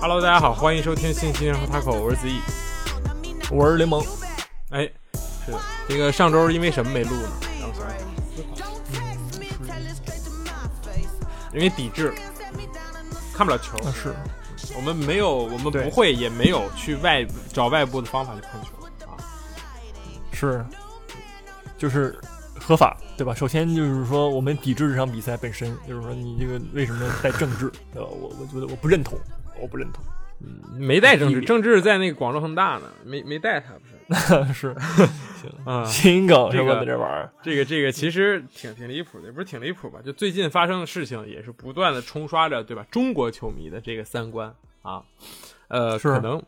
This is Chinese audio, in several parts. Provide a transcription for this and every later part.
Hello，大家好，欢迎收听信息人和 Taco，我是子毅。我是联盟，哎，是的，这个上周因为什么没录呢？因为抵制，看不了球。啊是我们没有，我们不会，也没有去外找外部的方法去看球啊。是，就是合法，对吧？首先就是说，我们抵制这场比赛本身，就是说你这个为什么带政治，对吧？我我觉得我不认同，我不认同，嗯没带政治，地政治在那个广州恒大呢，没没带他，不是？是行啊新梗是吧？这个在这玩意儿，这个这个其实挺挺离谱的，也不是挺离谱吧？就最近发生的事情，也是不断的冲刷着，对吧？中国球迷的这个三观啊，呃，是可能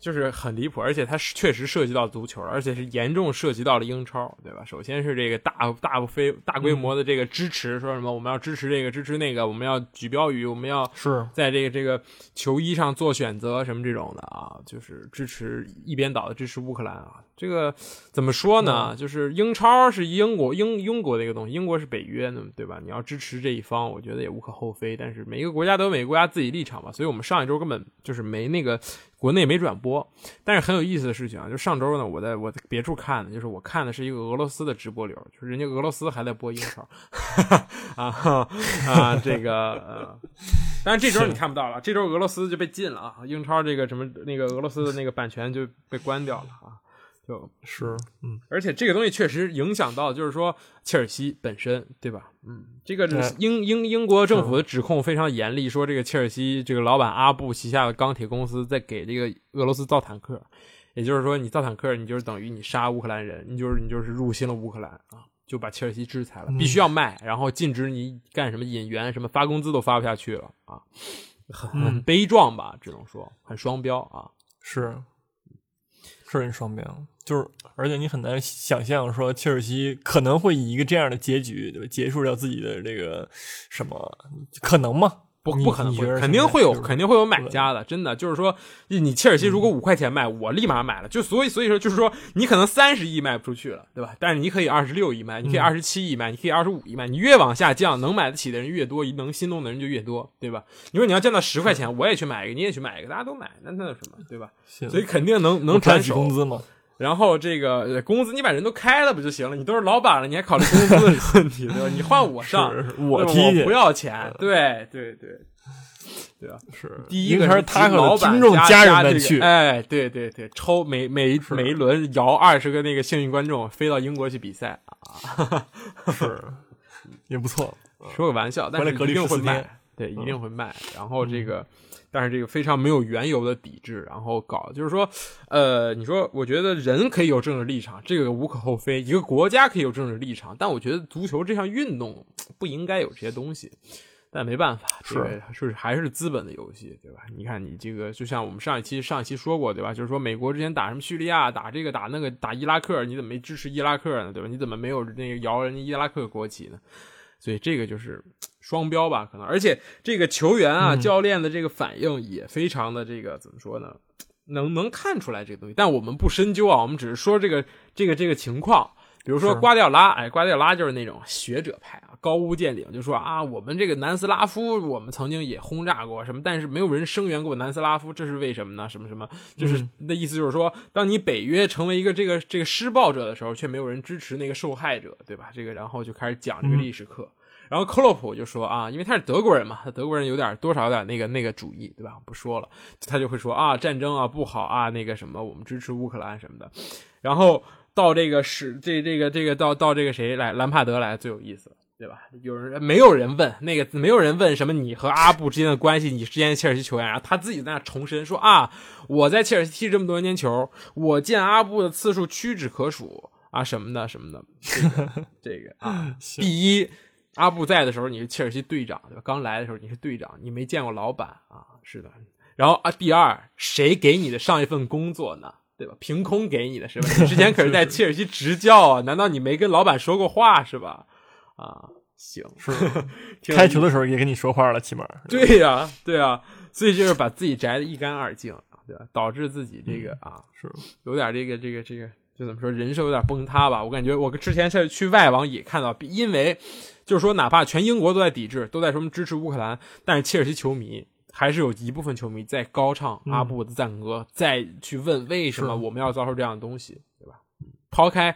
就是很离谱，而且它是确实涉及到足球，而且是严重涉及到了英超，对吧？首先是这个大大非大规模的这个支持，说什么我们要支持这个支持那个，我们要举标语，我们要是在这个这个球衣上做选择什么这种的啊，就是支持一边倒的支持乌克兰啊。这个怎么说呢？就是英超是英国英英国的一个东西，英国是北约呢，对吧？你要支持这一方，我觉得也无可厚非。但是每一个国家都有每个国家自己立场嘛，所以我们上一周根本就是没那个国内没转播。但是很有意思的事情啊，就上周呢，我在我在别处看的，就是我看的是一个俄罗斯的直播流，就是人家俄罗斯还在播英超 啊哈啊，这个呃。但是这周你看不到了，这周俄罗斯就被禁了啊！英超这个什么那个俄罗斯的那个版权就被关掉了啊，就是嗯，而且这个东西确实影响到，就是说切尔西本身，对吧？嗯，这个英英英国政府的指控非常严厉，说这个切尔西这个老板阿布旗下的钢铁公司在给这个俄罗斯造坦克，也就是说你造坦克，你就是等于你杀乌克兰人，你就是你就是入侵了乌克兰啊。就把切尔西制裁了，必须要卖，然后禁止你干什么引援，什么发工资都发不下去了啊，很很嗯悲壮吧，只能说很双标啊。是是很双标，就是而且你很难想象说切尔西可能会以一个这样的结局，结束掉自己的这个什么可能吗？你不不可能肯定会有，肯定会有买家的，真的就是说，你切尔西如果五块钱卖，我立马买了，就所以所以说就是说，你可能三十亿卖不出去了，对吧？但是你可以二十六亿卖，你可以二十七亿卖，你可以二十五亿卖，你越往下降，能买得起的人越多，能心动的人就越多，对吧？你说你要降到十块钱，我也去买一个，你也去买一个，大家都买，那那有什么，对吧？所以肯定能能我赚起转手工资吗？然后这个呃工资，你把人都开了不就行了？你都是老板了，你还考虑工资的问题，对吧？你换我上，我提不要钱，对对对，对吧？是第一个是他老板和听众加家人们去，哎，对对对，抽每每一每一轮摇二十个那个幸运观众飞到英国去比赛啊，是也不错。说个玩笑，但是回来隔离14一定会卖，对，一嗯定会卖。然后这个，但是这个非常没有缘由的抵制，然后搞，就是说，呃，你说，我觉得人可以有政治立场，这个无可厚非，一个国家可以有政治立场，但我觉得足球这项运动 不应该有这些东西。但没办法，这个是还是资本的游戏，对吧？你看你这个，就像我们上一期上一期说过，对吧？就是说美国之前打什么叙利亚，打这个打那个打伊拉克，你怎么没支持伊拉克呢？对吧？你怎么没有那个摇人家伊拉克国旗呢？所以这个就是双标吧，可能。而且这个球员啊、嗯教练的这个反应也非常的这个怎么说呢？能能看出来这个东西，但我们不深究啊，我们只是说这个这个这个情况。比如说瓜迪奥拉，哎，瓜迪奥拉就是那种学者派啊，高屋建瓴，就说啊，我们这个南斯拉夫，我们曾经也轰炸过什么，但是没有人声援过南斯拉夫，这是为什么呢？什么什么，就是嗯那意思就是说，当你北约成为一个这个这个施暴者的时候，却没有人支持那个受害者，对吧？这个然后就开始讲这个历史课。然后克洛普就说啊，因为他是德国人嘛，他德国人有点多少有点那个那个主义，对吧？不说了，他就会说啊，战争啊不好啊，那个什么，我们支持乌克兰什么的。然后到这个是这这个这个到到这个谁来兰帕德来最有意思了。对吧？有人没有人问那个，没有人问什么你和阿布之间的关系，你之前切尔西球员，然后他自己在那重申说啊，我在切尔西踢这么多年球，我见阿布的次数屈指可数啊，什么的什么的，这个这个啊，第一，阿布在的时候你是切尔西队长，对吧？刚来的时候你是队长，你没见过老板啊，是的。然后啊，第二，谁给你的上一份工作呢？对吧？凭空给你的是吧？你之前可是在 切尔西执教啊，难道你没跟老板说过话是吧？啊，行，是开球的时候也跟你说话了，起码对呀、对呀、所以就是把自己摘得一干二净，对吧？导致自己这个啊，是有点这个这个这个，就怎么说，人设有点崩塌吧。我感觉我之前是去外网也看到，因为就是说，哪怕全英国都在抵制，都在什么支持乌克兰，但是切尔西球迷还是有一部分球迷在高唱阿布的赞歌，再去问为什么我们要遭受这样的东西，对吧？抛开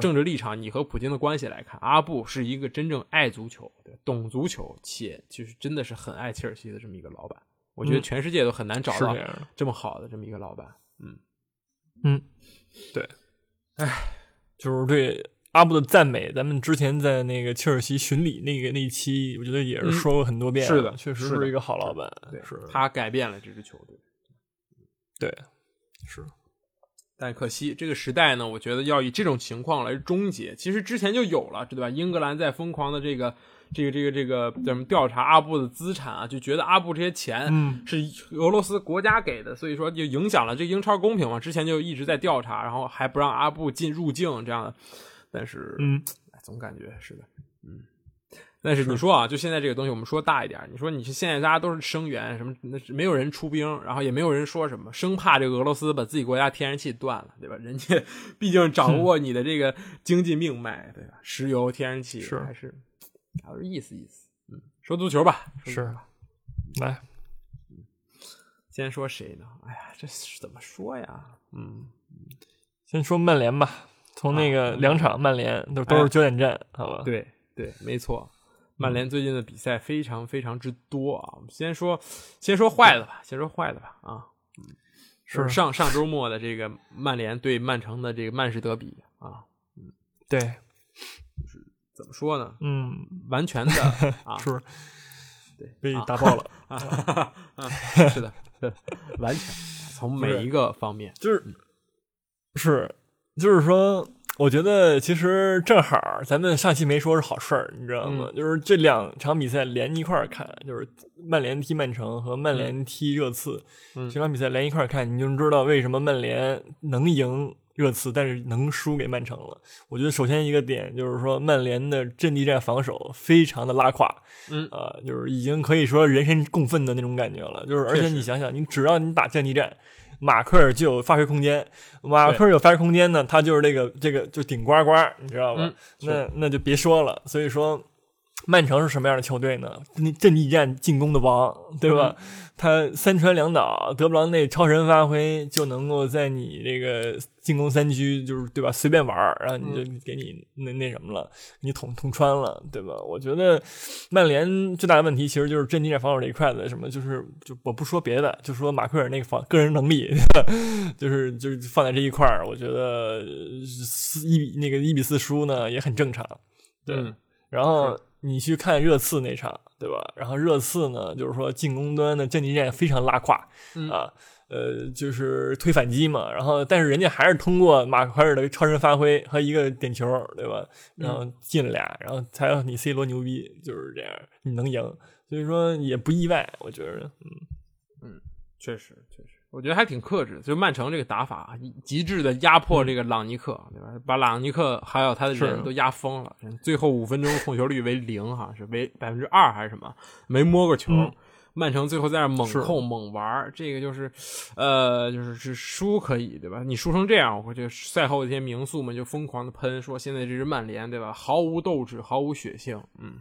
政治立场，你和普京的关系来看，阿布是一个真正爱足球、对懂足球，且就是真的是很爱切尔西的这么一个老板。我觉得嗯全世界都很难找到。这么好的这么一个老板。嗯嗯，对，唉，就是对阿布的赞美，咱们之前在那个切尔西巡礼那个那一期，我觉得也是说过很多遍是的确实是一个好老板，对，是，他改变了这支球队。对，是，但可惜这个时代呢，我觉得要以这种情况来终结。其实之前就有了，对吧？英格兰在疯狂的这个、这个、这个、这个怎么调查阿布的资产啊，就觉得阿布这些钱嗯是俄罗斯国家给的，所以说就影响了这英超公平嘛。之前就一直在调查，然后还不让阿布进入境这样的，但是嗯，哎总感觉是的，嗯。但是你说啊，就现在这个东西，我们说大一点，你说你是现在大家都是声援什么，那是没有人出兵，然后也没有人说什么，生怕这个俄罗斯把自己国家天然气断了，对吧？人家 毕竟掌握你的这个经济命脉，对吧？石油、天然气是还是还是意思意思。嗯，说足球吧，是吧。来，先说谁呢？哎呀，这是怎么说呀？嗯，先说曼联吧，从那个两场曼联都都是焦点战，好吧？啊对对，没错。曼联最近的比赛非常非常之多啊！我们先说先说坏的吧，先说坏的吧啊，是上上周末的这个曼联对曼城的这个曼市德比啊，对，怎么说呢？嗯，完全的 啊，是。对，被啊。打爆了，啊，啊是的，完全从每一个方面，就是是，就是说，我觉得其实正好，咱们上期没说是好事儿，你知道吗？就是这两场比赛连一块儿看，就是曼联踢曼城和曼联踢热刺，嗯。这场比赛连一块儿看，你就知道为什么曼联能赢热刺，但是能输给曼城了。我觉得首先一个点就是说，曼联的阵地战防守非常的拉胯，嗯啊、就是已经可以说人神共愤的那种感觉了。就是而且你想想，你只要你打阵地战。马克尔就有发挥空间，马克尔有发挥空间呢，他就是这个这个就顶呱呱，你知道吧？嗯那那就别说了。所以说，曼城是什么样的球队呢？阵阵地战进攻的王，对吧？嗯他三传两倒，德布劳内超神发挥，就能够在你这个进攻三区，就是对吧？随便玩儿，然后你就给你那那什么了，你捅捅穿了，对吧？我觉得曼联最大的问题其实就是阵地战防守这一块的，什么就是就我不说别的，就说马奎尔那个防个人能力，就是就是放在这一块儿，我觉得四一比那个一比四输呢也很正常，对。嗯然后你去看热刺那场，对吧？然后热刺呢，就是说进攻端的阵地战非常拉胯、嗯啊，呃，就是推反击嘛。然后，但是人家还是通过马奎尔的超神发挥和一个点球，对吧？然后进了俩，然后才让你 C 罗牛逼，就是这样，你能赢。所以说也不意外，我觉得，嗯，确实确实，我觉得还挺克制。就曼城这个打法，极致的压迫这个朗尼克，对吧？把朗尼克还有他的人都压疯了。最后五分钟控球率为零，好像是为百分之二还是什么，没摸过球。嗯曼城最后在那猛控猛玩，这个就是，呃，就是是输可以，对吧？你输成这样，我就赛后一些名宿们就疯狂的喷说，现在这支曼联，对吧？毫无斗志，毫无血性，嗯。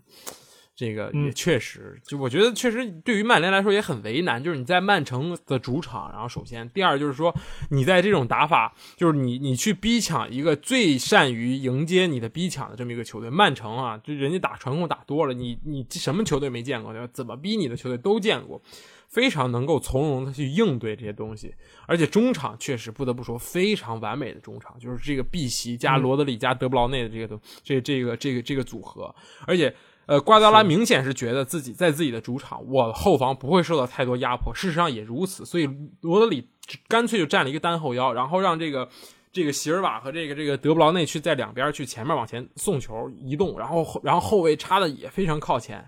这个也嗯确实，就我觉得确实对于曼联来说也很为难，就是你在曼城的主场，然后首先，第二就是说你在这种打法，就是你你去逼抢一个最善于迎接你的逼抢的这么一个球队，曼城啊，就人家打传控打多了，你你什么球队没见过对吧？怎么逼你的球队都见过，非常能够从容的去应对这些东西，而且中场确实不得不说非常完美的中场，就是这个碧玺加罗德里加德布劳内的这个东这这个这个这个组合，而且。呃，瓜迪奥拉明显是觉得自己在自己的主场，我后防不会受到太多压迫。事实上也如此，所以罗德里干脆就站了一个单后腰，然后让这个这个席尔瓦和这个这个德布劳内去在两边去前面往前送球移动，然后然后后卫插的也非常靠前，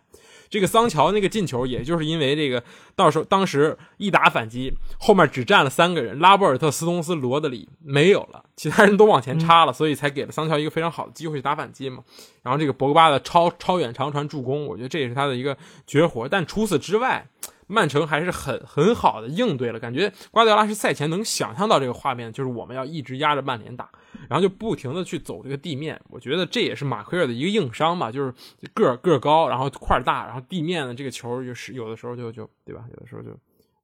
这个桑乔那个进球，也就是因为这个到时候当时一打反击，后面只站了三个人，拉波尔特、斯通斯、罗德里没有了，其他人都往前插了，所以才给了桑乔一个非常好的机会去打反击嘛。然后这个博格巴的超超远长传助攻，我觉得这也是他的一个绝活。但除此之外，曼城还是很很好的应对了，感觉瓜迪奥拉是赛前能想象到这个画面，就是我们要一直压着曼联打，然后就不停的去走这个地面。我觉得这也是马奎尔的一个硬伤吧，就是个个高，然后块大，然后地面的这个球就是有的时候就就对吧？有的时候就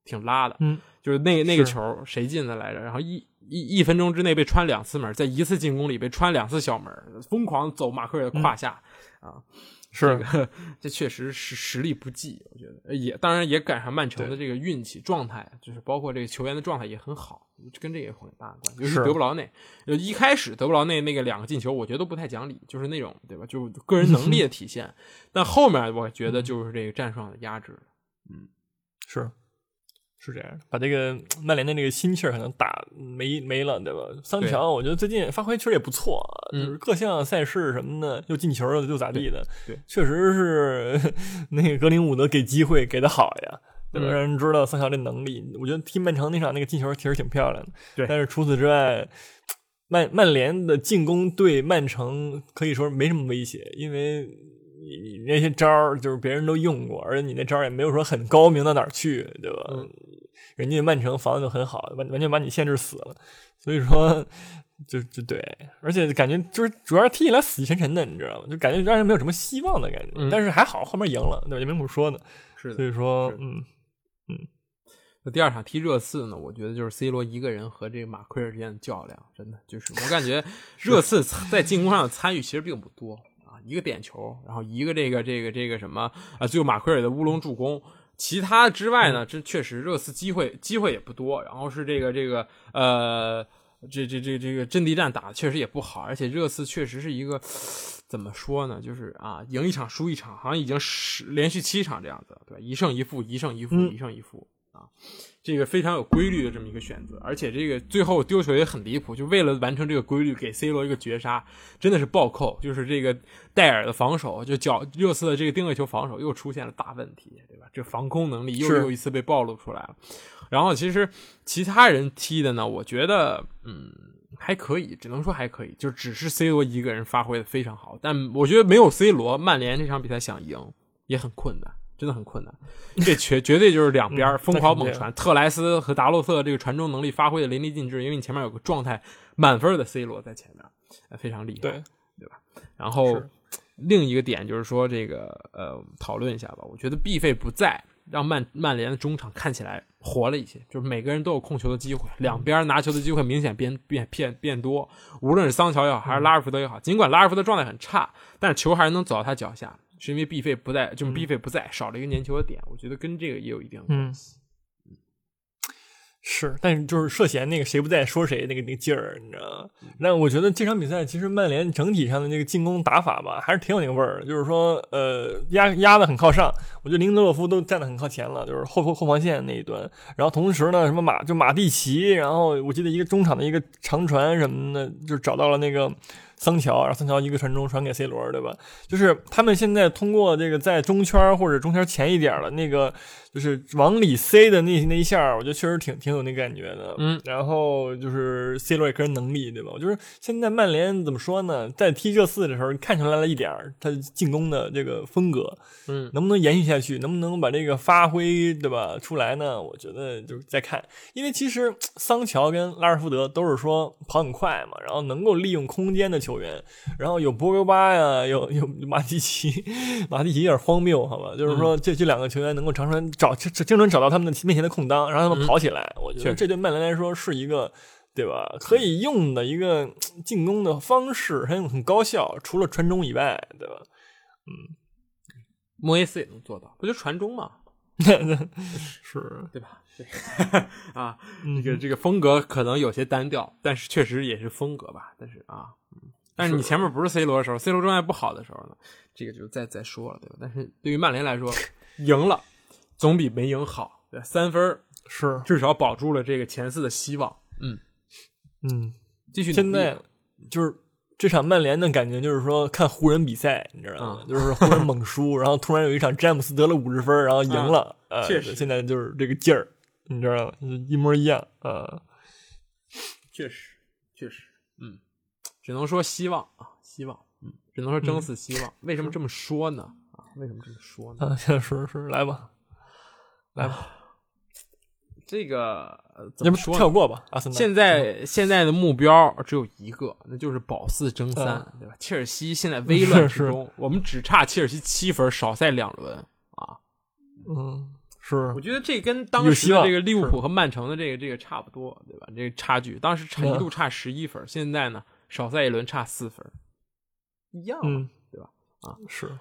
挺拉的，嗯，就是那那个球谁进的来着？然后一一一分钟之内被穿两次门，在一次进攻里被穿两次小门，疯狂走马奎尔的胯下、啊。是这个，这确实是实力不济，我觉得也当然也赶上曼城的这个运气状态，就是包括这个球员的状态也很好，跟这个有很大的关系。尤其是德布劳内，就一开始德布劳内那个两个进球，我觉得都不太讲理，就是那种对吧，就个人能力的体现。但后面我觉得就是这个战术上的压制嗯。是是这样，把这个曼联的那个心气儿可能打没没了，对吧？桑乔，我觉得最近发挥确实也不错就是各项赛事什么的，又进球了又咋地的，确实是 那个格林伍德给机会给的好呀。对吧？嗯让人知道桑乔这能力，我觉得踢曼城那场那个进球其实挺漂亮的。对但是除此之外，曼曼联的进攻对曼城可以说没什么威胁，因为你你那些招儿就是别人都用过，而且你那招儿也没有说很高明到哪儿去，对吧？嗯人家曼城防的就很好，完完全把你限制死了，所以说就就对，而且感觉就是主要是踢起来死气沉沉的，你知道吗？就感觉让人没有什么希望的感觉。嗯但是还好后面赢了，对吧？也没什么说的，是所以说嗯嗯，那第二场踢热刺呢，我觉得就是 C 罗一个人和这个马奎尔之间的较量，真的就是我感觉 热刺在进攻上的参与其实并不多啊，一个点球，然后一个这个这个这个什么啊，最后马奎尔的乌龙助攻。其他之外呢，这确实热刺机会机会也不多，然后是这个这个呃，这这这这个阵地战打的确实也不好，而且热刺确实是一个怎么说呢，就是啊，赢一场输一场，好像已经十连续七场这样子，对吧？一胜一负，一胜一负，嗯一胜一负啊，这个非常有规律的这么一个选择，而且这个最后丢球也很离谱，就为了完成这个规律，给 C 罗一个绝杀，真的是暴扣，就是这个戴尔的防守，就角热刺的这个定位球防守又出现了大问题，对吧？这防空能力又又一次被暴露出来了。然后其实其他人踢的呢，我觉得嗯还可以，只能说还可以，就只是 C 罗一个人发挥的非常好，但我觉得没有 C 罗，曼联这场比赛想赢也很困难。真的很困难，这绝绝对就是两边嗯疯狂猛传，特莱斯和达洛特这个传中能力发挥的淋漓尽致，因为你前面有个状态满分的 C 罗在前面，呃非常厉害。对吧，然后另一个点就是说，这个呃，讨论一下吧。我觉得 B 费不在，让曼曼联的中场看起来活了一些，就是每个人都有控球的机会，两边拿球的机会明显变变变变多。无论是桑乔也好，还是拉尔福德也好，尽管拉尔福德状态很差，但是球还是能走到他脚下，是因为 B 费不在，就是 B 费不在，少了一个粘球的点。我觉得跟这个也有一定的关系。是，但是就是涉嫌那个谁不在说谁那个那个劲儿，你知道吗？那我觉得这场比赛其实曼联整体上的那个进攻打法吧，还是挺有那个味儿的。就是说，呃，压压的很靠上，我觉得林德洛夫都站得很靠前了，就是后后后防线那一端。然后同时呢，什么马就马蒂奇，然后我记得一个中场的一个长传什么的，就找到了那个。桑乔，然后桑乔一个传中传给 C 罗，对吧？就是他们现在通过这个在中圈或者中圈前一点了那个，就是往里塞的那那一下，我觉得确实挺挺有那感觉的。嗯，然后就是 C 罗也个人能力，对吧？我就是现在曼联怎么说呢？在踢热刺的时候，看出来了一点儿他进攻的这个风格，嗯，能不能延续下去，能不能把这个发挥，对吧？出来呢？我觉得就是再看，因为其实桑乔跟拉什福德都是说跑很快嘛，然后能够利用空间的球员，然后有博格巴呀，有有马蒂奇，马蒂奇有点荒谬，好吧？就是说这这两个球员能够长传找精准找到他们的面前的空当，然后他们跑起来，我觉得这对曼联来说是一个。对吧？可以用的一个进攻的方式，很很高效。除了传中以外，对吧？嗯莫耶斯也能做到，不就传中吗？是，对吧？对 啊，这个这个风格可能有些单调，但是确实也是风格吧。但是啊，嗯，但是你前面不是 C 罗的时候，C 罗状态不好的时候呢，这个就再再说了，对吧？但是对于曼联来说，赢了总比没赢好，对，三分儿是，至少保住了这个前四的希望。嗯，嗯，继续现在就是这场曼联的感觉就是说看湖人比赛，你知道吗？嗯 就是湖人猛输，然后突然有一场詹姆斯得了五十分，然后赢了，呃，确实现在就是这个劲儿，你知道吗？一模一样啊。确实，确实，嗯，只能说希望啊，希望，嗯，只能说争死希望。为什么这么说呢？啊，为什么这么说呢？啊，是是，来吧，来吧，这个呃怎么说？跳过吧？阿森纳现在现在的目标只有一个，那就是保四争三，嗯对吧？切尔西现在危乱之中，我们只差切尔西七分，少赛两轮啊！嗯，是我觉得这跟当时的这个利物浦和曼城的这个这个差不多，对吧？这个差距，当时差嗯一度差十一分，现在呢少赛一轮差四分，一样嘛，嗯对吧？啊是，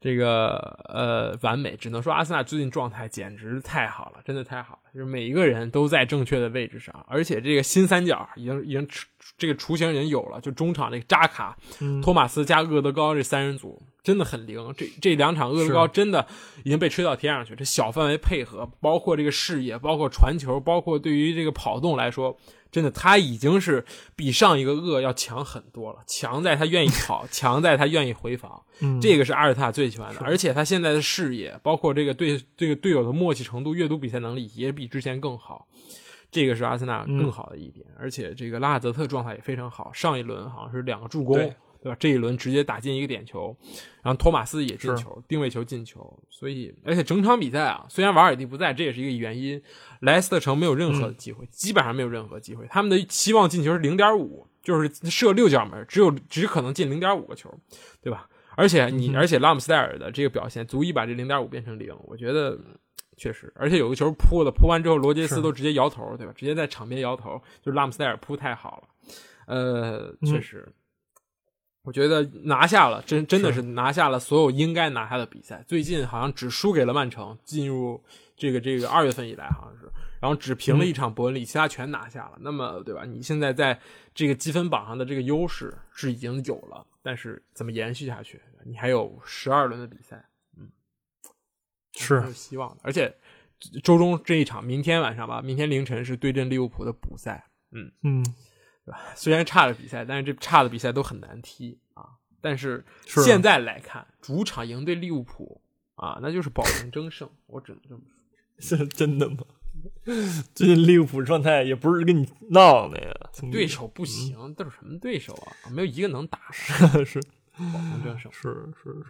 这个呃完美，只能说阿森纳最近状态简直太好了，真的太好了，就是每一个人都在正确的位置上，而且这个新三角已经已经这个雏形已经有了，就中场这个扎卡、嗯托马斯加厄德高这三人组真的很灵，这这两场厄德高真的已经被吹到天上去，这小范围配合，包括这个视野，包括传球，包括对于这个跑动来说。真的，他已经是比上一个恶要强很多了。强在他愿意跑，强在他愿意回防，嗯，这个是阿尔特塔最喜欢的，而且他现在的视野，包括这个对这个队友的默契程度、阅读比赛能力，也比之前更好。这个是阿森纳嗯更好的一点，而且这个拉尔泽特状态也非常好，上一轮好像是两个助攻，对对吧？这一轮直接打进一个点球，然后托马斯也进球，定位球进球，所以而且整场比赛啊，虽然瓦尔迪不在，这也是一个原因，莱斯特城没有任何的机会，基本上没有任何机会，他们的期望进球是零点五，就是射六角门，只有只可能进零点五个球，对吧？而且你，而且拉姆斯戴尔的这个表现足以把这零点五变成零，我觉得嗯确实，而且有个球扑的，扑完之后罗杰斯都直接摇头，对吧？直接在场边摇头，就是拉姆斯戴尔扑太好了，呃，确实。我觉得拿下了，真真的是拿下了所有应该拿下的比赛。最近好像只输给了曼城，进入这个这个二月份以来好像是，然后只平了一场伯恩利，其他全拿下了。那么对吧？你现在在这个积分榜上的这个优势是已经有了，但是怎么延续下去？你还有十二轮的比赛，嗯，是很有希望的。而且周中这一场，明天晚上吧，明天凌晨是对阵利物浦的补赛。嗯嗯，虽然差的比赛，但是这差的比赛都很难踢啊。但是是现在来看，主场赢对利物浦啊，那就是保证争胜。我只能这么说。是真的吗？最近利物浦状态也不是跟你闹的呀，对手不行，都是什么对手啊？没有一个能打的，是保证争胜。是是是，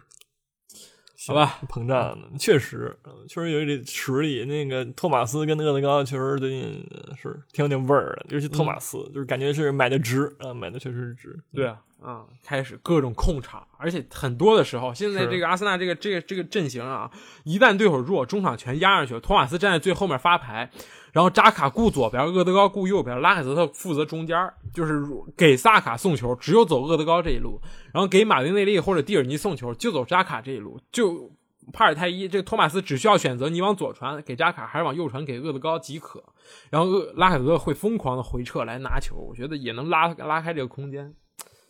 好吧，膨胀的，确实，呃确实有点实力。那个托马斯跟厄德高确实最近呃是挺有点味儿的，尤其托马斯，就是感觉是买的值啊，买的确实是值。对啊，啊、开始各种控场，而且很多的时候，现在这个阿森纳这个这个这个阵型啊，一旦对手弱，中场全压上去了，托马斯站在最后面发牌，然后扎卡顾左边，厄德高顾右边，拉凯泽特负责中间，就是给萨卡送球，只有走厄德高这一路，然后给马丁内利或者蒂尔尼送球，就走扎卡这一路，就。帕尔泰伊这个托马斯只需要选择你往左传给扎卡，还是往右传给厄德高即可。然后厄拉凯泽特会疯狂的回撤来拿球，我觉得也能拉拉开这个空间。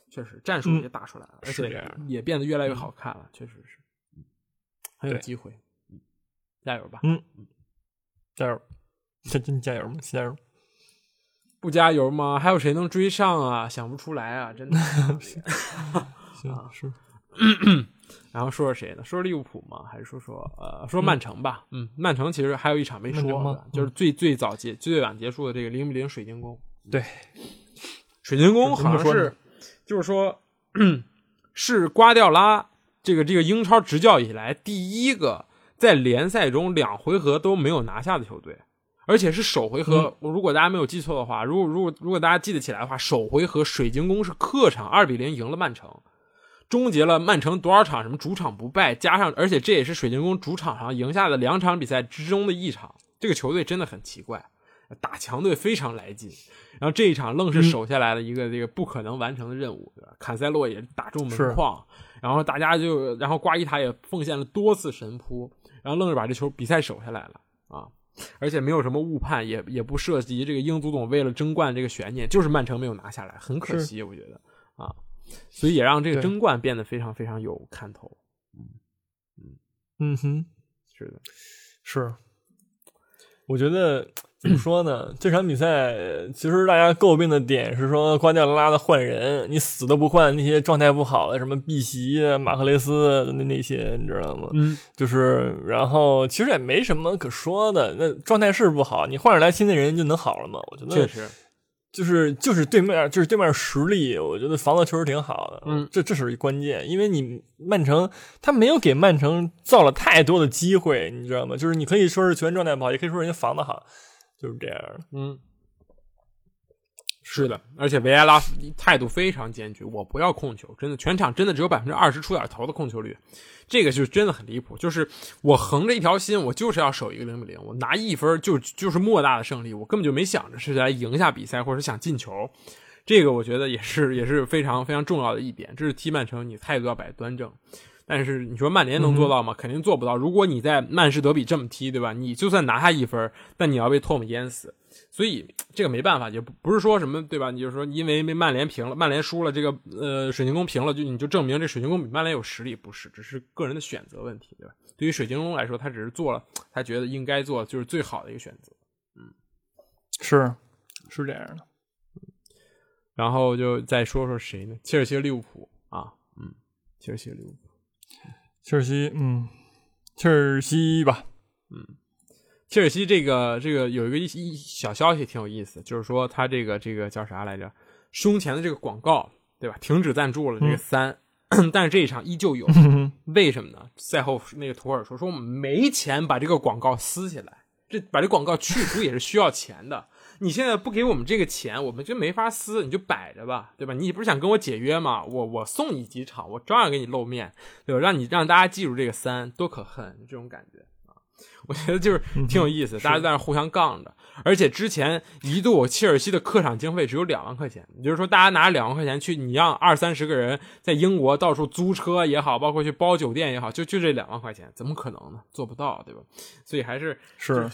确实战术也打出来了，而且也变得越来越好看了，确实是，嗯很有机会，嗯，加油吧！嗯，加油，真 真加油吗？加油！不加油吗？还有谁能追上啊？想不出来啊，真的。行，是 然后说说谁呢？说说利物浦吗？还是说说呃，说曼城吧？嗯，曼城其实还有一场没说就是最最早结最晚结束的这个零比零水晶宫。对，水晶宫好像是就是说，是瓜迪奥拉这个这个英超执教以来第一个在联赛中两回合都没有拿下的球队，而且是首回合。如果大家没有记错的话，如果如果如果大家记得起来的话，首回合水晶宫是客场二比零赢了曼城。终结了曼城多少场什么主场不败，加上而且这也是水晶宫主场上赢下的两场比赛之中的一场。这个球队真的很奇怪，打强队非常来劲。然后这一场愣是守下来了一个这个不可能完成的任务，对吧？坎塞洛也打中门框，然后大家就，然后瓜伊塔也奉献了多次神扑，然后愣是把这球比赛守下来了啊！而且没有什么误判，也也不涉及这个英足总为了争冠这个悬念，就是曼城没有拿下来，很可惜，我觉得啊，所以也让这个争冠变得非常非常有看头。嗯哼，是的，是。我觉得怎么说呢？这场比赛其实大家诟病的点是说瓜迪奥拉的换人，你死都不换那些状态不好的，什么碧玺、马克雷斯那那些，你知道吗？嗯，就是然后其实也没什么可说的，那状态是不好，你换上来新的人就能好了吗？我觉得确实，就是就是对面就是对面实力，我觉得防的确实挺好的，嗯，这这是关键，因为你曼城他没有给曼城造了太多的机会，你知道吗？就是你可以说是球员状态不好，也可以说人家防的好。就是这样，嗯，是的，而且维埃拉态度非常坚决，我不要控球，真的，全场真的只有百分之二十出点头的控球率，这个就真的很离谱。就是我横着一条心，我就是要守一个零比零，我拿一分就就是莫大的胜利，我根本就没想着是来赢下比赛或者想进球，这个我觉得也是也是非常非常重要的一点，这是踢曼城你态度要摆端正。但是你说曼联能做到吗？肯定做不到。如果你在曼市德比这么踢，对吧？你就算拿下一分，但你要被唾沫淹死。所以这个没办法，也不不是说什么，对吧？你就说因为被曼联平了，曼联输了，这个呃水晶宫平了，就你就证明这水晶宫比曼联有实力？不是，只是个人的选择问题，对吧？对于水晶宫来说，他只是做了他觉得应该做，就是最好的一个选择。嗯，是是这样的。然后就再说说谁呢？切尔西、利物浦啊，嗯，切尔西、利物浦。切尔西，嗯，切尔西吧，嗯，切尔西这个这个有一个一一小消息挺有意思，就是说他这个这个叫啥来着？胸前的这个广告，对吧？停止赞助了这个三，但是这一场依旧有，为什么呢？赛后那个图尔说说我们没钱把这个广告撕下来，这把这广告去除也是需要钱的。你现在不给我们这个钱，我们就没法撕，你就摆着吧，对吧？你不是想跟我解约吗？我我送你几场，我照样给你露面，对吧？让你让大家记住这个三多可恨，这种感觉啊，我觉得就是挺有意思，大家在那互相杠着。而且之前一度切尔西的客场经费只有两万块钱，也就是说大家拿两万块钱去，你让二三十个人在英国到处租车也好，包括去包酒店也好，就就这两万块钱，怎么可能呢？做不到，对吧？所以还是是。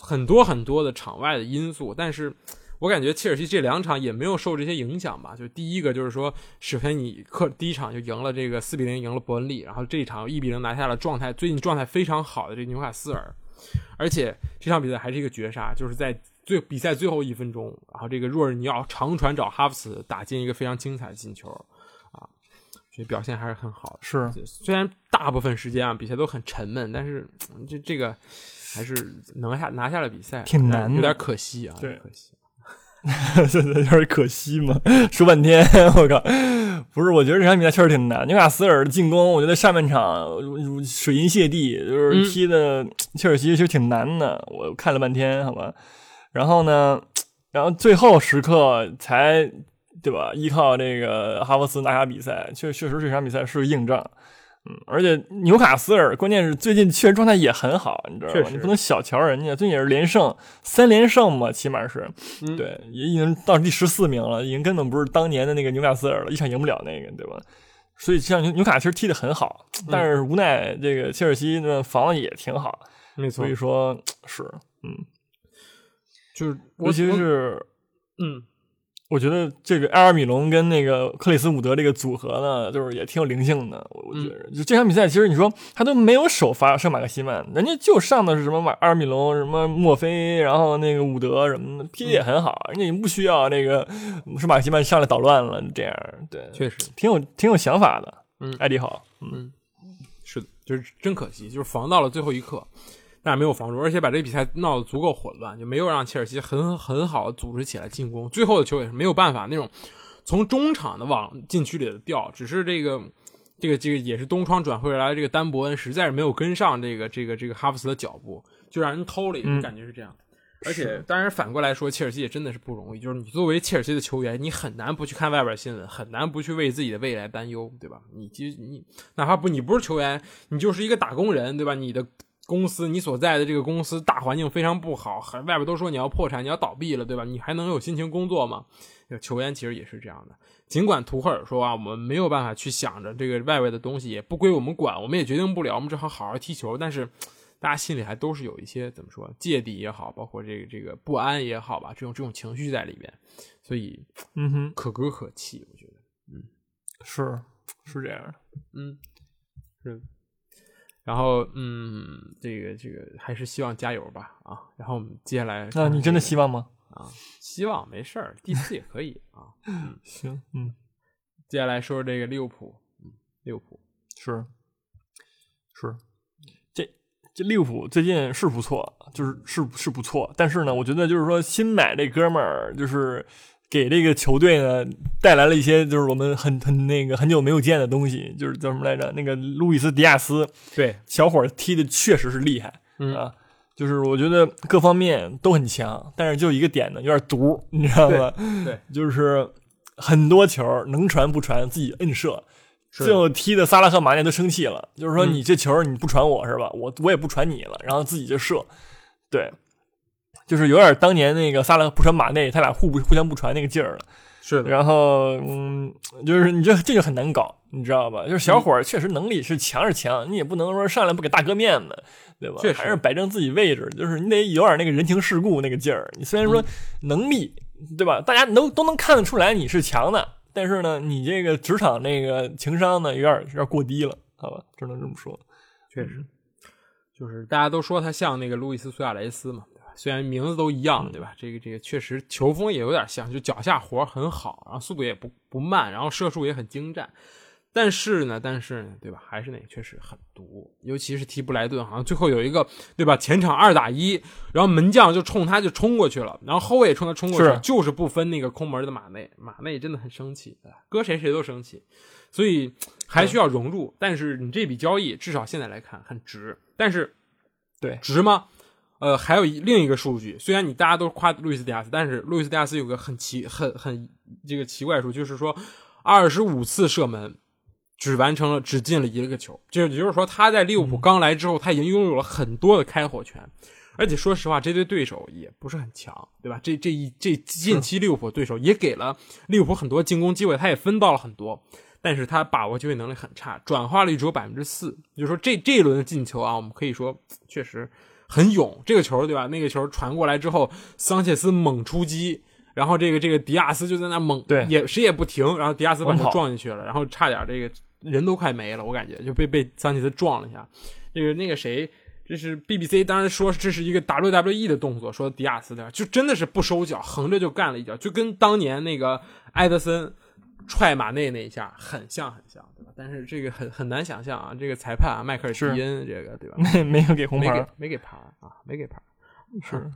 很多很多的场外的因素，但是我感觉切尔西这两场也没有受这些影响吧。就第一个就是说，首先你客第一场就赢了这个四比零赢了伯恩利，然后这一场一比零拿下了状态最近状态非常好的这纽卡斯尔，而且这场比赛还是一个绝杀，就是在最比赛最后一分钟，然后这个若尔尼奥长传找哈弗茨打进一个非常精彩的进球啊，所以表现还是很好的。是，虽然大部分时间啊比赛都很沉闷，但是这这个。还是拿下拿下了比赛，挺难，有点可惜啊，对，可惜，有点可惜嘛。说半天，我靠，不是，我觉得这场比赛确实挺难。纽卡斯尔的进攻，我觉得上半场水银泻地，就是踢的切尔西其实挺难的。我看了半天，好吧，然后呢，然后最后时刻才对吧？依靠这个哈弗斯拿下比赛，确确实这场比赛是个硬仗。嗯，而且纽卡斯尔关键是最近确实状态也很好，你知道吗？你不能小瞧人家，最近也是连胜三连胜嘛，起码是，对，也已经到第十四名了，已经根本不是当年的那个纽卡斯尔了，一场赢不了那个，对吧？所以像纽纽卡其实踢得很好，但是无奈这个切尔西呢防的也挺好，没错，所以说 是，嗯，就是尤其是，嗯。我觉得这个埃尔米隆跟那个克里斯伍德这个组合呢，就是也挺有灵性的。我我觉得，就这场比赛，其实你说他都没有首发上马克西曼，人家就上的是什么马埃尔米隆、什么墨菲，然后那个伍德什么的，踢的也很好，人家也不需要那个是马克西曼上来捣乱了。这样，对，确实挺有挺有想法的。嗯，艾迪好，嗯，是的，就是真可惜，就是防到了最后一刻。但是没有防住，而且把这个比赛闹得足够混乱，就没有让切尔西很很好的组织起来进攻。最后的球也是没有办法那种从中场的往禁区里的调，只是这个这个这个也是东窗转会来的这个丹伯恩实在是没有跟上这个这个这个哈弗斯的脚步，就让人偷了，感觉是这样。而且当然反过来说，切尔西也真的是不容易，就是你作为切尔西的球员，你很难不去看外边新闻，很难不去为自己的未来担忧，对吧？你其实你哪怕不你不是球员，你就是一个打工人，对吧？你的。公司，你所在的这个公司大环境非常不好，还外边都说你要破产，你要倒闭了，对吧？你还能有心情工作吗？球员其实也是这样的。尽管图赫尔说啊，我们没有办法去想着这个外围的东西，也不归我们管，我们也决定不了，我们只好好好踢球。但是大家心里还都是有一些怎么说芥蒂也好，包括这个这个不安也好吧，这种这种情绪在里面，所以嗯哼，可歌可泣，我觉得，嗯，是是这样的，嗯，是。然后，嗯，这个这个还是希望加油吧啊！然后我们接下来，那你真的希望吗？啊，希望没事儿，第四也可以啊。行，嗯，接下来说说这个利物浦，嗯，利物浦是是，这这利物浦最近是不错，就是是是不错，但是呢，我觉得就是说新买这哥们儿就是。给这个球队呢带来了一些，就是我们很很那个很久没有见的东西，就是叫什么来着？那个路易斯迪亚斯，对，小伙踢的确实是厉害，嗯啊，就是我觉得各方面都很强，但是就一个点呢，有点毒，你知道吗？对，就是很多球能传不传，自己摁射，最后踢的萨拉赫、马内都生气了，就是说你这球你不传我是吧？我我也不传你了，然后自己就射，对。就是有点当年那个萨拉不传马内，他俩互不互相不传那个劲儿了。是的。然后，嗯，就是你这这就很难搞，你知道吧？就是小伙儿确实能力是强是强，你也不能说上来不给大哥面子，对吧？确实还是摆正自己位置，就是你得有点那个人情世故那个劲儿。你虽然说能力，对吧？大家都都能看得出来你是强的，但是呢，你这个职场那个情商呢，有点有点过低了，好吧？只能这么说。确实，就是大家都说他像那个路易斯·苏亚雷斯嘛。虽然名字都一样，对吧？这个这个确实球风也有点像，就脚下活很好，然后速度也不不慢，然后射术也很精湛。但是呢，但是呢，对吧？还是那个确实很毒，尤其是提布莱顿，好像最后有一个对吧？前场二打一，然后门将就冲他就冲过去了，然后后卫也冲他冲过去，就是不分那个空门的马内，马内真的很生气，搁谁谁都生气，所以还需要融入。但是你这笔交易至少现在来看很值，但是对值吗？呃，还有一另一个数据，虽然你大家都夸路易斯迪亚斯，但是路易斯迪亚斯有个很奇、很很这个奇怪数，就是说二十五次射门只完成了只进了一个球，就也就是说他在利物浦刚来之后，他已经拥有了很多的开火权，而且说实话，这对对手也不是很强，对吧？这这一这近期利物浦对手也给了利物浦很多进攻机会，他也分到了很多，但是他把握机会能力很差，转化率只有百分之四，就是说这这一轮的进球啊，我们可以说确实。很勇，这个球对吧？那个球传过来之后，桑切斯猛出击，然后这个这个迪亚斯就在那猛，对，也谁也不停，然后迪亚斯把他撞进去了，然后差点这个人都快没了，我感觉就被被桑切斯撞了一下。这个那个谁，这是 BBC 当时说这是一个 WWE 的动作，说迪亚斯的就真的是不收脚，横着就干了一脚，就跟当年那个埃德森踹马内那一下很像很像。对吧？但是这个很很难想象啊，这个裁判啊，迈克尔蒂恩这个对吧？没没有给红牌，没给牌啊，没给牌，是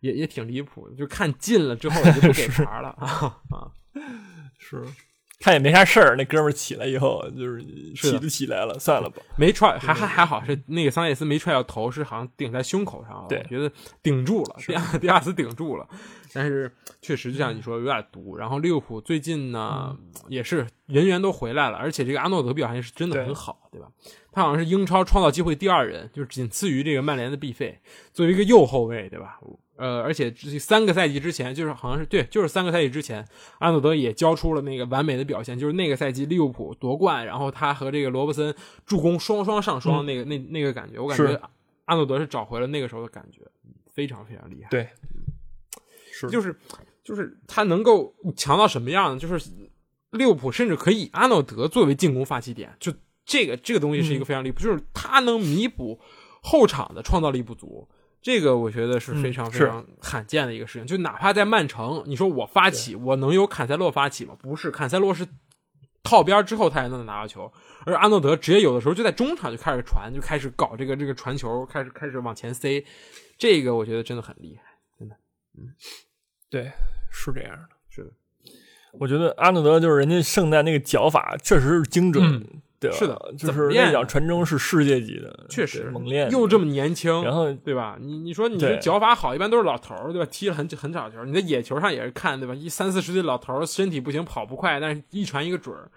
也也挺离谱的，就看近了之后就不给 牌了啊啊，是看也没啥事儿，那哥们儿起来以后就是起都起来了，算了吧，没踹还还还好是那个桑切斯没踹到头，是好像顶在胸口上，对，我觉得顶住了，迪亚迪亚斯顶住了。但是确实就像你说有点毒，然后利物浦最近呢也是人员都回来了，而且这个阿诺德表现是真的很好，对吧？他好像是英超创造机会第二人，就是仅次于这个曼联的毕费，作为一个右后卫，对吧？呃，而且这三个赛季之前，就是好像是对，就是三个赛季之前，阿诺德也交出了那个完美的表现，就是那个赛季利物浦夺冠，然后他和这个罗伯森助攻双双上双，那个那那个感觉，我感觉阿诺德是找回了那个时候的感觉，非常非常厉害，对。是，就是，就是他能够强到什么样呢？就是利物浦甚至可以阿诺德作为进攻发起点，就这个这个东西是一个非常离谱，就是他能弥补后场的创造力不足，这个我觉得是非常非常罕见的一个事情。就哪怕在曼城，你说我发起，我能有坎塞洛发起吗？不是，坎塞洛是靠边之后他才能拿到球，而阿诺德直接有的时候就在中场就开始传，就开始搞这个这个传球，开始开始往前塞，这个我觉得真的很厉害，真的，嗯。对，是这样的，是的。我觉得阿诺德就是人家圣诞那个脚法确实是精准，对吧？是的，就是那脚传中是世界级的，确实猛练，又这么年轻，然后对吧？你你说你这脚法好，一般都是老头儿，对吧？踢了很很少球，你在野球上也是看，对吧？一三四十岁老头儿身体不行，跑不快，但是一传一个准儿。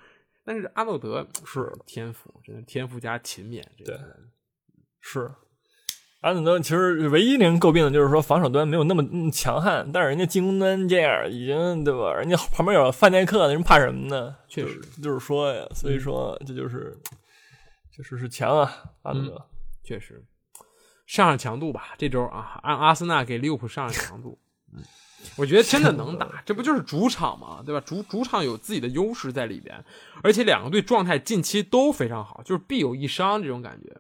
但是阿诺德是天赋，真的天赋加勤勉，对，是。阿森德其实唯一令人诟病的就是说防守端没有那么强悍，但是人家进攻端这样已经对吧？人家旁边有范戴克，那人怕什么呢？确实就是说呀，所以说这就是确实是强啊，阿诺德确实上上强度吧。这周啊，按阿森纳给利物浦上上强度，嗯，我觉得真的能打，这不就是主场嘛，对吧？主主场有自己的优势在里边，而且两个队状态近期都非常好，就是必有一伤这种感觉。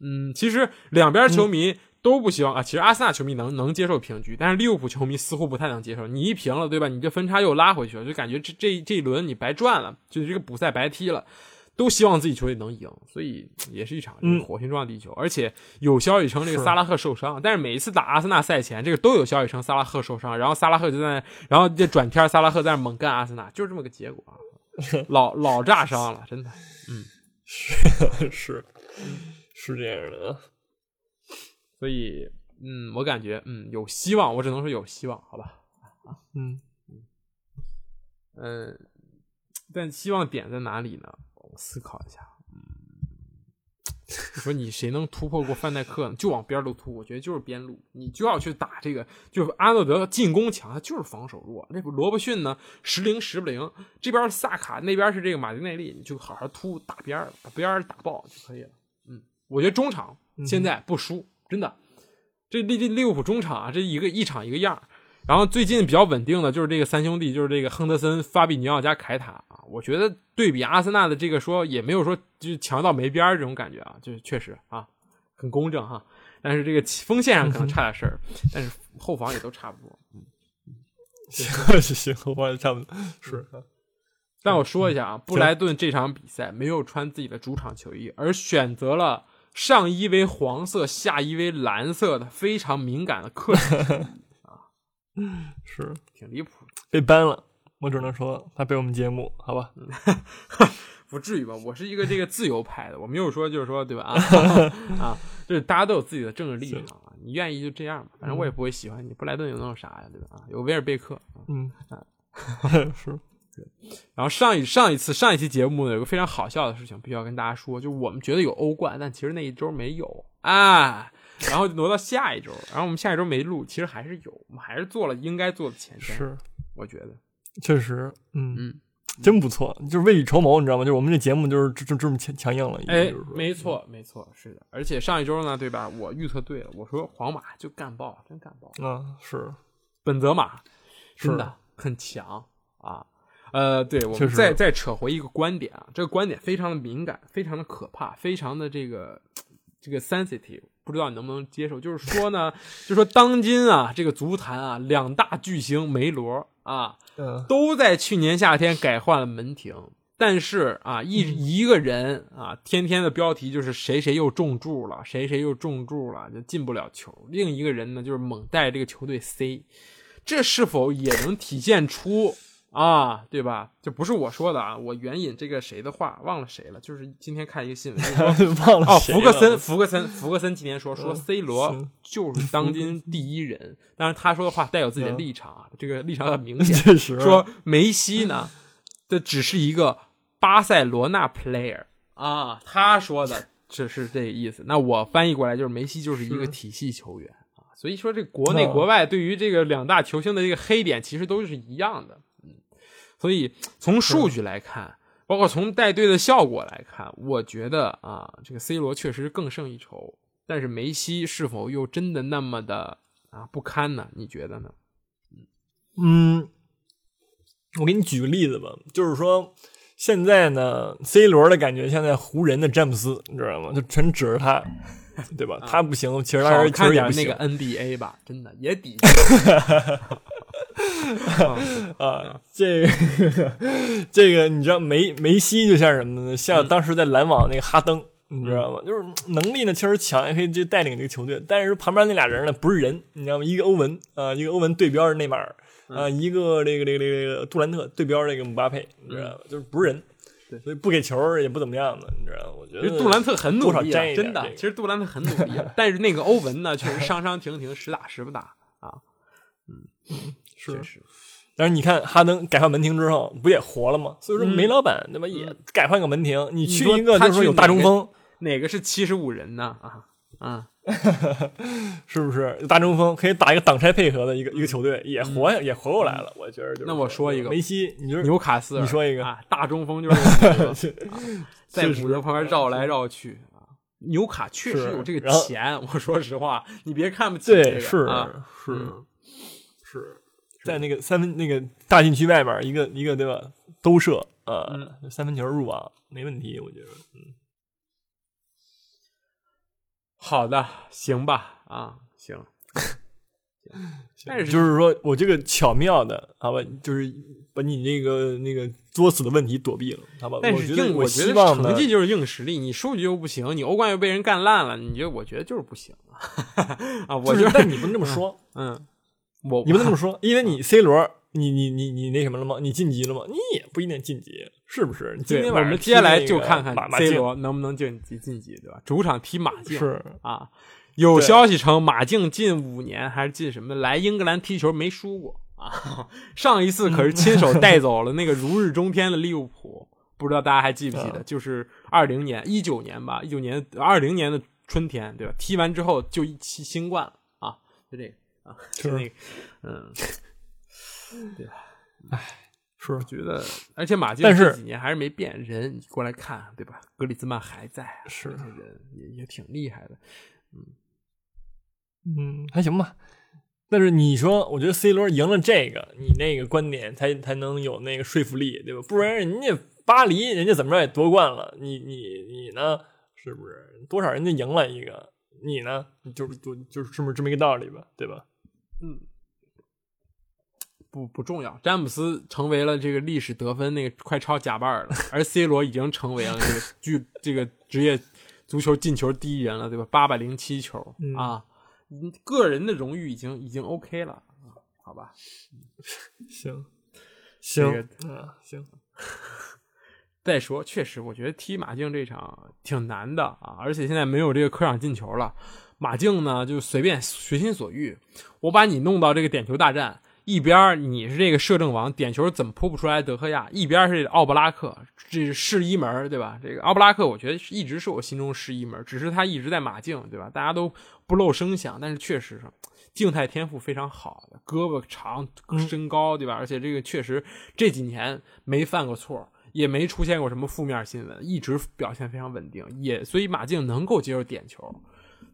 嗯，其实两边球迷都不希望啊。其实阿森纳球迷能能接受平局，但是利物浦球迷似乎不太能接受。你一平了，对吧？你这分差又拉回去了，就感觉这这这一轮你白赚了，就是这个补赛白踢了。都希望自己球队能赢，所以也是一场火星撞地球。而且有消息称这个萨拉赫受伤，但是每一次打阿森纳赛前，这个都有消息称萨拉赫受伤，然后萨拉赫就在，然后这转天萨拉赫在那猛干阿森纳，就是这么个结果啊，老老炸伤了，真的，嗯，是是是这样的，所以嗯，我感觉嗯有希望，我只能说有希望，好吧，啊，嗯嗯嗯，但希望点在哪里呢？我思考一下，嗯，你说你谁能突破过范戴克呢？就往边路突，我觉得就是边路，你就要去打这个。就是阿诺德进攻强，他就是防守弱。那罗伯逊呢，时灵时不灵。这边萨卡，那边是这个马丁内利，你就好好突打边儿，把边儿打爆就可以了。嗯，我觉得中场现在不输，真的。这利利利物浦中场啊，这一个一场一个样然后最近比较稳定的就是这个三兄弟，就是这个亨德森、法比尼奥加凯塔啊。我觉得对比阿森纳的这个说，也没有说就强到没边儿这种感觉啊，就是确实啊，很公正哈。但是这个锋线上可能差点事儿，但是后防也都差不多。嗯，行行，后防也差不多是。但我说一下啊，布莱顿这场比赛没有穿自己的主场球衣，而选择了上衣为黄色、下衣为蓝色的非常敏感的客人 啊。是挺离谱，被 ban 了。我只能说他被我们节目，好吧？不至于吧？我是一个这个自由派的，我没有说就是说对吧？啊 啊，就是大家都有自己的政治立场啊。你愿意就这样吧，反正我也不会喜欢你。布莱顿有那种啥呀？对吧？啊，有威尔贝克，嗯啊，是。然后上一上一次上一期节目呢，有个非常好笑的事情，必须要跟大家说，就我们觉得有欧冠，但其实那一周没有啊。然后挪到下一周，然后我们下一周没录，其实还是有，我们还是做了应该做的前瞻。是，我觉得确实，嗯嗯，真不错，就是未雨绸缪，你知道吗？就是我们这节目就是这这么强强硬了。哎，没错，没错，是的。而且上一周呢，对吧？我预测对了，我说皇马就干爆，真干爆。嗯，是，本泽马真的很强啊。呃，对，我们再再扯回一个观点啊，这个观点非常的敏感，非常的可怕，非常的这个 这个 sensitive。不知道你能不能接受？就是说呢，就说当今啊，这个足坛啊，两大巨星梅罗啊，都在去年夏天改换了门庭。但是啊，一一个人啊，天天的标题就是谁谁又中柱了，谁谁又中柱了，就进不了球。另一个人呢，就是猛带这个球队 C，这是否也能体现出？啊，对吧？这不是我说的啊，我援引这个谁的话，忘了谁了。就是今天看一个新闻，忘了哦，福克森，福克森，福克森今天说说 C 罗就是当今第一人，但是他说的话带有自己的立场啊，这个立场很明显，说梅西呢，这只是一个巴塞罗那 player 啊，他说的这是这个意思。那我翻译过来就是梅西就是一个体系球员啊，所以说这国内国外对于这个两大球星的这个黑点其实都是一样的。所以从数据来看，包括从带队的效果来看，我觉得啊，这个 C 罗确实更胜一筹。但是梅西是否又真的那么的啊不堪呢？你觉得呢？嗯，我给你举个例子吧，就是说现在呢，C 罗的感觉像在湖人的詹姆斯，你知道吗？就全指着他，对吧？他不行，其实他人看点那个 NBA 吧，真的也抵。啊，这个这个，你知道梅梅西就像什么呢？像当时在篮网那个哈登，你知道吗？就是能力呢确实强，也可以就带领这个球队。但是旁边那俩人呢不是人，你知道吗？一个欧文啊，一个欧文对标内马尔啊，一个这个这个这个杜兰特对标这个姆巴佩，你知道吗？就是不是人，对，所以不给球也不怎么样的，你知道吗？我觉得杜兰特很努力，真的。其实杜兰特很努力，但是那个欧文呢，确实伤伤停停，实打实不打啊。嗯。是是，但是你看哈登改换门庭之后，不也活了吗？所以说梅老板对吧，也改换个门庭，你去一个就是说有大中锋，哪个是七十五人呢？啊啊，是不是大中锋可以打一个挡拆配合的一个一个球队，也活也活过来了？我觉得就那我说一个梅西，你说纽卡斯，你说一个大中锋就是 在五的旁边绕来绕去啊。纽卡确实有这个钱，我说实话，你别看不起这个，是是是。在那个三分那个大禁区外边一个一个对吧？兜射呃，三分球入网没问题，我觉得。嗯，好的，行吧，啊，行。但是就是说我这个巧妙的，好吧，就是把你那个那个作死的问题躲避了，好吧？但是硬，我觉得我觉得成绩就是硬实力，你数据又不行，你欧冠又被人干烂了，你就我觉得就是不行啊！我就是觉得，但你不能这么说，嗯，我你不能这么 说，因为你 C 罗，你你你你那什么了吗？你晋级了吗？你也不一定晋级，是不是？你今天晚上们接下来就看看 C 罗能不能晋级晋级，对吧？主场踢马竞是啊，有消息称马竞近五年还是近什么来英格兰踢球没输过啊，上一次可是亲手带走了那个如日中天的利物浦，不知道大家还记不记得？啊就是二零年、一九年吧，一九年、二零年的春天，对吧？踢完之后就一期新冠了啊，就这个啊，是那个，嗯，是觉得，而且马竞但是这几年还是没变人，你过来看，对吧？格里兹曼还在啊，是人也也挺厉害的。嗯嗯，还行吧。但是你说，我觉得 C 罗赢了这个，你那个观点才才能有那个说服力，对吧？不然人家巴黎人家怎么着也夺冠了，你你你呢？是不是多少人家赢了一个，你呢？就是就就是这么这么一个道理吧，对吧？不不重要，詹姆斯成为了这个历史得分那个快超贾巴尔了，而 C 罗已经成为了这个巨这个职业足球进球第一人了，对吧？八百零七球、嗯啊，嗯个人的荣誉已经已经 OK 了，啊好吧？行这行啊行，再说，确实，我觉得踢马竞这场挺难的啊，而且现在没有这个客场进球了。马竞呢，就随便随心所欲，我把你弄到这个点球大战，一边你是这个摄政王，点球怎么扑不出来德赫亚，一边是奥布拉克，这是试一门，对吧？这个奥布拉克，我觉得一直是我心中是一门，只是他一直在马竞，对吧？大家都不露声响，但是确实是静态天赋非常好的，胳膊长，身高，对吧？而且这个确实这几年没犯过错。也没出现过什么负面新闻，一直表现非常稳定，也所以马竞能够接受点球。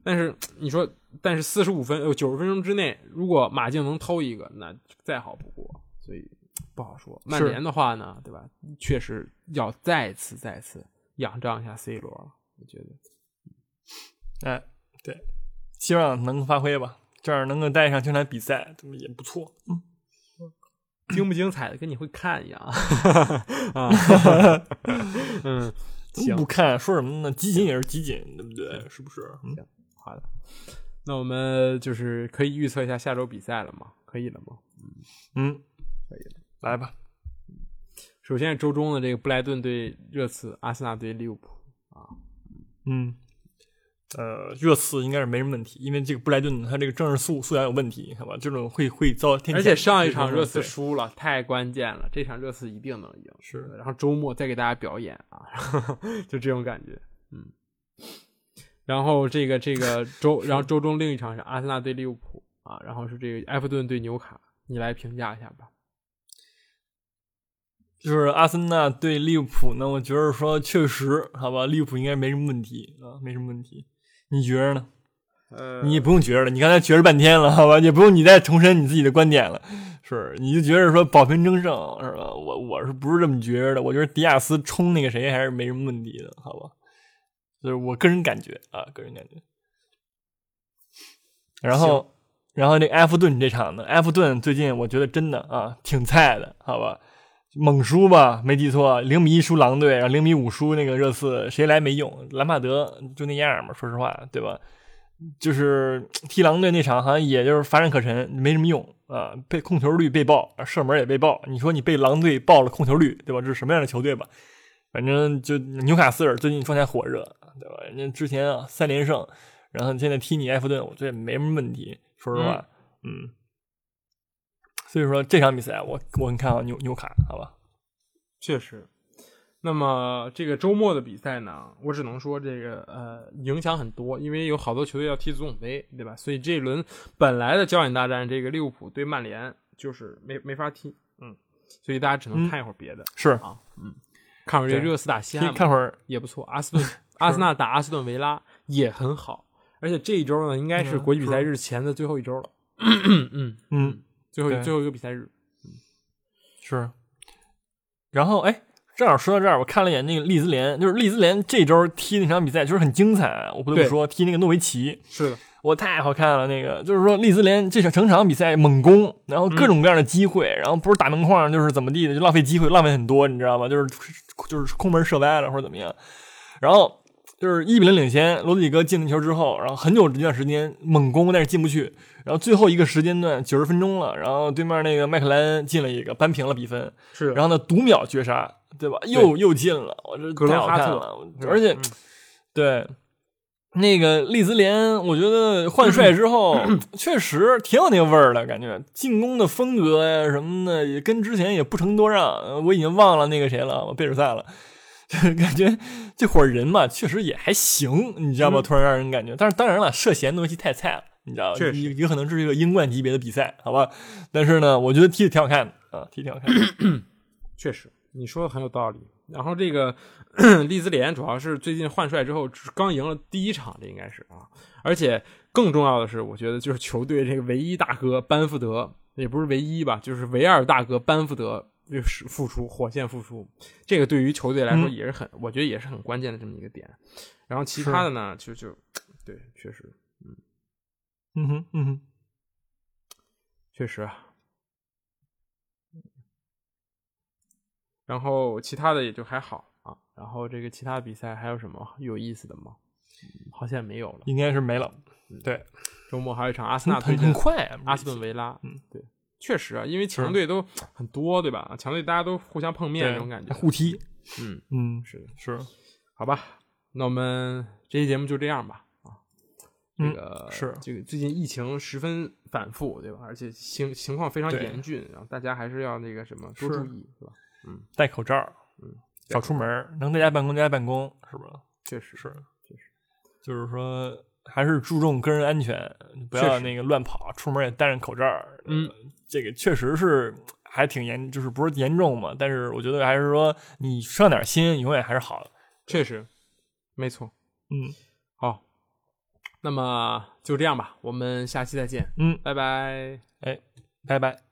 但是你说，但是四十五分呃九十分钟之内，如果马竞能偷一个，那再好不过，所以不好说。曼联的话呢，对吧？确实要再次再次仰仗一下 C 罗了，我觉得。哎，对，希望能发挥吧，这样能够带上这场比赛，这么也不错。精不精彩的跟你会看一样啊 嗯，行不看说什么呢？集锦也是集锦，对不对？是不是？嗯好的，那我们就是可以预测一下下周比赛了吗？可以了吗？嗯，可以了。来吧。首先是周中的这个布莱顿对热刺，阿森纳对利物浦啊。嗯，呃，热刺应该是没什么问题，因为这个布莱顿他这个政治素素养有问题，好吧？这种会会遭天。而且上一场热刺输了，太关键了，这场热刺一定能赢。是然后周末再给大家表演啊，就这种感觉，嗯。然后这个这个周，然后周中另一场是阿森纳对利物浦啊，然后是这个埃弗顿对纽卡，你来评价一下吧。就是阿森纳对利物浦呢，我觉得说确实，好吧，利物浦应该没什么问题啊，没什么问题。你觉着呢？呃你也不用觉着了，你刚才觉着半天了，好吧，也不用你再重申你自己的观点了，是，你就觉着说保平争胜是吧？我我是不是这么觉着的？我觉得迪亚斯冲那个谁还是没什么问题的，好吧？就是我个人感觉啊，个人感觉。然后，然后那埃弗顿这场呢，埃弗顿最近我觉得真的啊挺菜的，好吧？猛输吧，没记错，零比一输狼队，然后零比五输那个热刺，谁来没用？兰帕德就那样嘛，说实话，对吧？就是踢狼队那场，好像也就是乏善可陈，没什么用啊。被控球率被爆，射门也被爆。你说你被狼队爆了控球率，对吧？这是什么样的球队吧？反正就纽卡斯尔最近状态火热，对吧？人家之前啊三连胜，然后现在踢你埃弗顿，我觉得没什么问题。说实话，嗯。所以说这场比赛我我很看好纽纽卡，好吧？确实。那么这个周末的比赛呢，我只能说这个呃影响很多，因为有好多球队要踢足总杯，对吧？所以这一轮本来的焦点大战，这个利物浦对曼联就是没没法踢，嗯，所以大家只能看一会儿别的、是，啊，嗯，看会儿这热刺打西汉姆看会儿，也不错，阿斯顿 阿森纳打阿斯顿维拉也很好，而且这一周呢应该是嗯国际比赛日前的最后一周了，嗯，嗯，最后一最后一个比赛日，是。然后哎，正好说到这儿，我看了一眼那个利兹联，就是利兹联这周踢那场比赛就是很精彩，我不得不说，踢那个诺维奇，是的，我太好看了。那个就是说利兹联这场整场比赛猛攻，然后各种各样的机会，然后不是打门框就是怎么地的，就浪费机会，浪费很多，你知道吗？就是就是空门射歪了或者怎么样，然后。就是一比零领先，罗德里戈进了球之后，然后很久一段时间猛攻，但是进不去。然后最后一个时间段九十分钟了，然后对面那个麦克莱恩进了一个，扳平了比分。是，然后呢，读秒绝杀，对吧？又又进了，我这太好看了，而且、嗯对那个利兹联，我觉得换帅之后 确实挺有那个味儿的感觉，进攻的风格呀什么的，也跟之前也不成多让。呃我已经忘了那个谁了，我贝尔萨了。就是感觉这伙人嘛，确实也还行，你知道吧？嗯突然让人感觉，但是当然了，涉嫌的东西太菜了，你知道吗？确实有有可能是一个英冠级别的比赛，好吧？但是呢，我觉得踢的挺好看的啊，踢得挺好看的。确实，你说的很有道理。然后这个 利兹联主要是最近换帅之后，只刚赢了第一场，这应该是啊。而且更重要的是，我觉得就是球队这个唯一大哥班福德，也不是唯一吧，就是唯二大哥班福德就是复出，火线复出，这个对于球队来说嗯也是很，我觉得也是很关键的这么一个点。然后其他的呢，就就对，确实嗯嗯哼，嗯哼。确实啊。然后其他的也就还好啊。然后这个其他比赛还有什么有意思的吗？嗯好像没有了。应该是没了。对，周末还有一场阿森纳对阵很快啊，阿斯顿维拉。嗯，对，确实啊，因为强队都很多，对吧？强队大家都互相碰面对那种感觉。互踢。嗯，嗯，是，是，好吧。那我们这期节目就这样吧。啊，这嗯个、是这个最近疫情十分反复，对吧？而且情情况非常严峻，然后大家还是要那个什么多注意，是吧？嗯戴口罩，嗯，少出门，能在家办公在家办公，是吧？确实是，确实，就是说还是注重个人安全，不要那个乱跑，出门也戴上口罩。嗯呃，这个确实是还挺严，就是不是严重嘛，但是我觉得还是说你上点心，永远还是好的。确实，没错。嗯好，那么就这样吧，我们下期再见，嗯，拜拜。哎，拜拜。